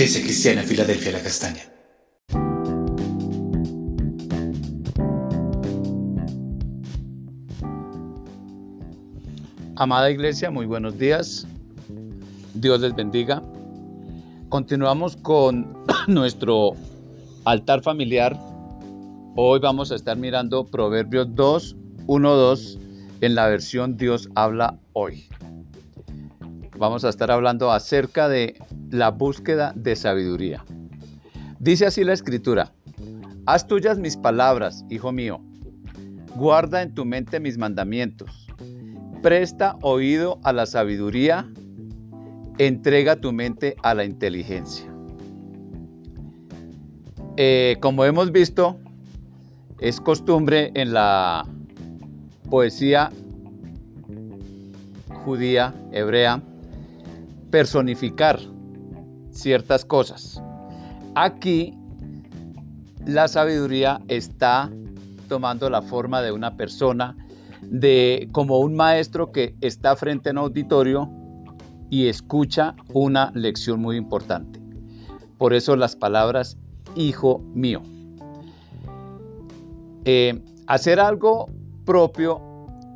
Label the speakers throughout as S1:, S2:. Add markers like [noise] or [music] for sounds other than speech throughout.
S1: Iglesia Cristiana Filadelfia La Castaña.
S2: Amada Iglesia, muy buenos días. Dios les bendiga. Continuamos con [clears throat] nuestro altar familiar. Hoy vamos a estar mirando Proverbios 2, 1, 2 en la versión Dios habla hoy. Vamos a estar hablando acerca de la búsqueda de sabiduría. Dice así la escritura, haz tuyas mis palabras, hijo mío, guarda en tu mente mis mandamientos, presta oído a la sabiduría, entrega tu mente a la inteligencia. Eh, como hemos visto, es costumbre en la poesía judía, hebrea, personificar ciertas cosas. Aquí la sabiduría está tomando la forma de una persona, de como un maestro que está frente a un auditorio y escucha una lección muy importante. Por eso las palabras hijo mío. Eh, hacer algo propio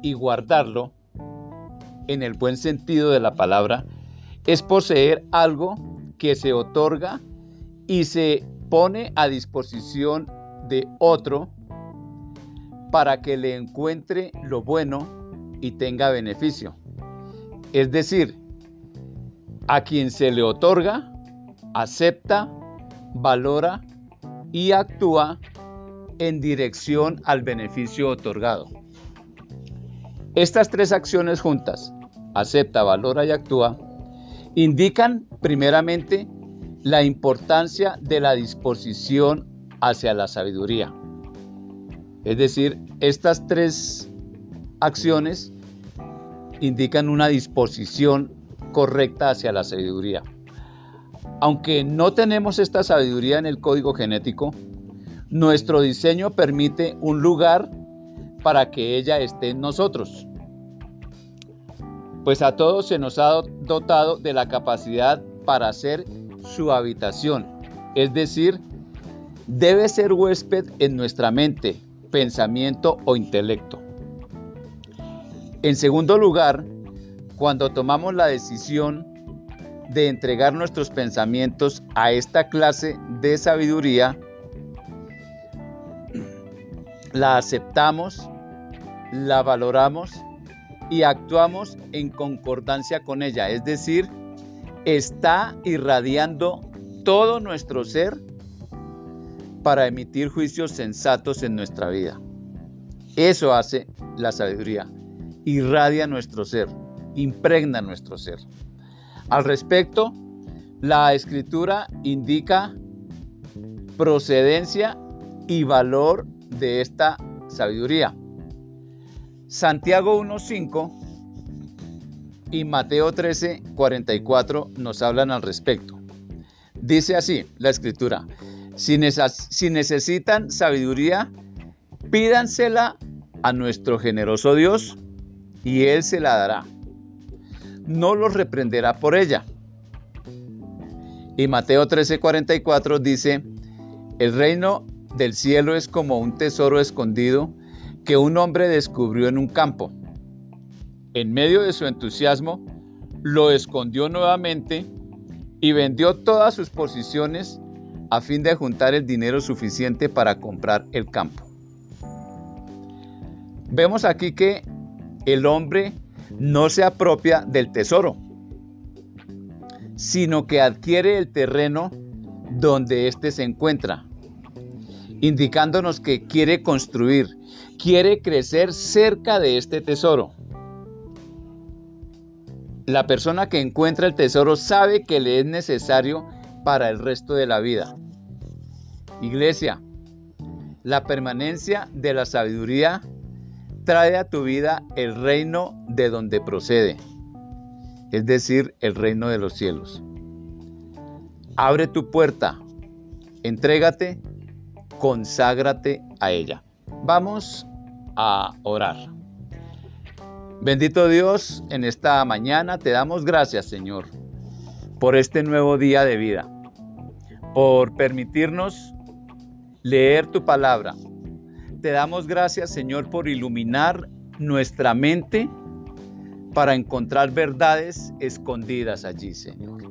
S2: y guardarlo en el buen sentido de la palabra es poseer algo que se otorga y se pone a disposición de otro para que le encuentre lo bueno y tenga beneficio. Es decir, a quien se le otorga, acepta, valora y actúa en dirección al beneficio otorgado. Estas tres acciones juntas, acepta, valora y actúa, indican primeramente la importancia de la disposición hacia la sabiduría. Es decir, estas tres acciones indican una disposición correcta hacia la sabiduría. Aunque no tenemos esta sabiduría en el código genético, nuestro diseño permite un lugar para que ella esté en nosotros pues a todos se nos ha dotado de la capacidad para hacer su habitación, es decir, debe ser huésped en nuestra mente, pensamiento o intelecto. En segundo lugar, cuando tomamos la decisión de entregar nuestros pensamientos a esta clase de sabiduría, la aceptamos, la valoramos y actuamos en concordancia con ella, es decir, está irradiando todo nuestro ser para emitir juicios sensatos en nuestra vida. Eso hace la sabiduría, irradia nuestro ser, impregna nuestro ser. Al respecto, la escritura indica procedencia y valor de esta sabiduría. Santiago 1.5 y Mateo 13.44 nos hablan al respecto. Dice así la escritura, si, si necesitan sabiduría, pídansela a nuestro generoso Dios y Él se la dará. No los reprenderá por ella. Y Mateo 13:44 dice, el reino del cielo es como un tesoro escondido que un hombre descubrió en un campo. En medio de su entusiasmo, lo escondió nuevamente y vendió todas sus posiciones a fin de juntar el dinero suficiente para comprar el campo. Vemos aquí que el hombre no se apropia del tesoro, sino que adquiere el terreno donde éste se encuentra indicándonos que quiere construir, quiere crecer cerca de este tesoro. La persona que encuentra el tesoro sabe que le es necesario para el resto de la vida. Iglesia, la permanencia de la sabiduría trae a tu vida el reino de donde procede, es decir, el reino de los cielos. Abre tu puerta, entrégate conságrate a ella. Vamos a orar. Bendito Dios, en esta mañana te damos gracias, Señor, por este nuevo día de vida. por permitirnos leer tu palabra. Te damos gracias, Señor, por iluminar nuestra mente para encontrar verdades escondidas allí, Señor.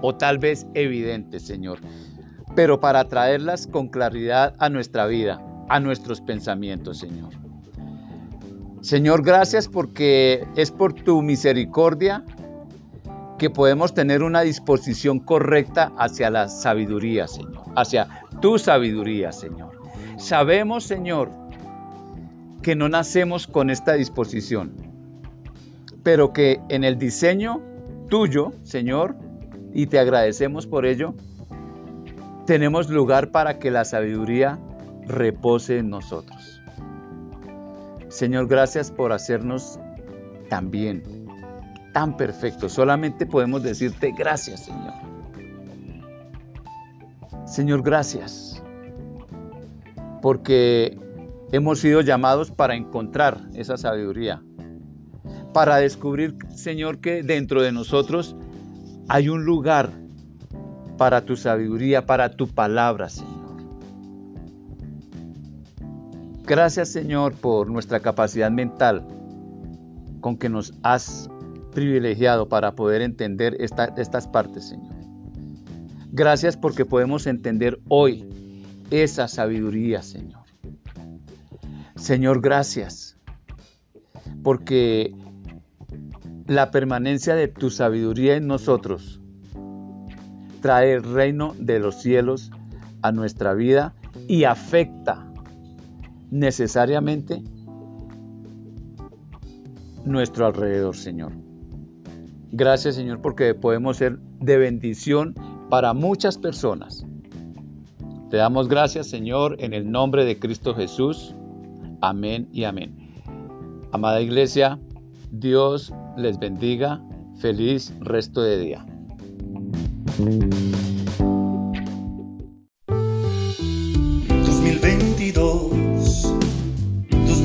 S2: O tal vez evidentes, Señor. Pero para traerlas con claridad a nuestra vida, a nuestros pensamientos, Señor. Señor, gracias porque es por tu misericordia que podemos tener una disposición correcta hacia la sabiduría, Señor, hacia tu sabiduría, Señor. Sabemos, Señor, que no nacemos con esta disposición, pero que en el diseño tuyo, Señor, y te agradecemos por ello, tenemos lugar para que la sabiduría repose en nosotros. Señor, gracias por hacernos tan bien, tan perfecto. Solamente podemos decirte gracias, Señor. Señor, gracias. Porque hemos sido llamados para encontrar esa sabiduría. Para descubrir, Señor, que dentro de nosotros hay un lugar para tu sabiduría, para tu palabra, Señor. Gracias, Señor, por nuestra capacidad mental con que nos has privilegiado para poder entender estas partes, Señor. Gracias porque podemos entender hoy esa sabiduría, Señor. Señor, gracias porque la permanencia de tu sabiduría en nosotros trae el reino de los cielos a nuestra vida y afecta necesariamente nuestro alrededor, Señor. Gracias, Señor, porque podemos ser de bendición para muchas personas. Te damos gracias, Señor, en el nombre de Cristo Jesús. Amén y amén. Amada iglesia, Dios les bendiga. Feliz resto de día.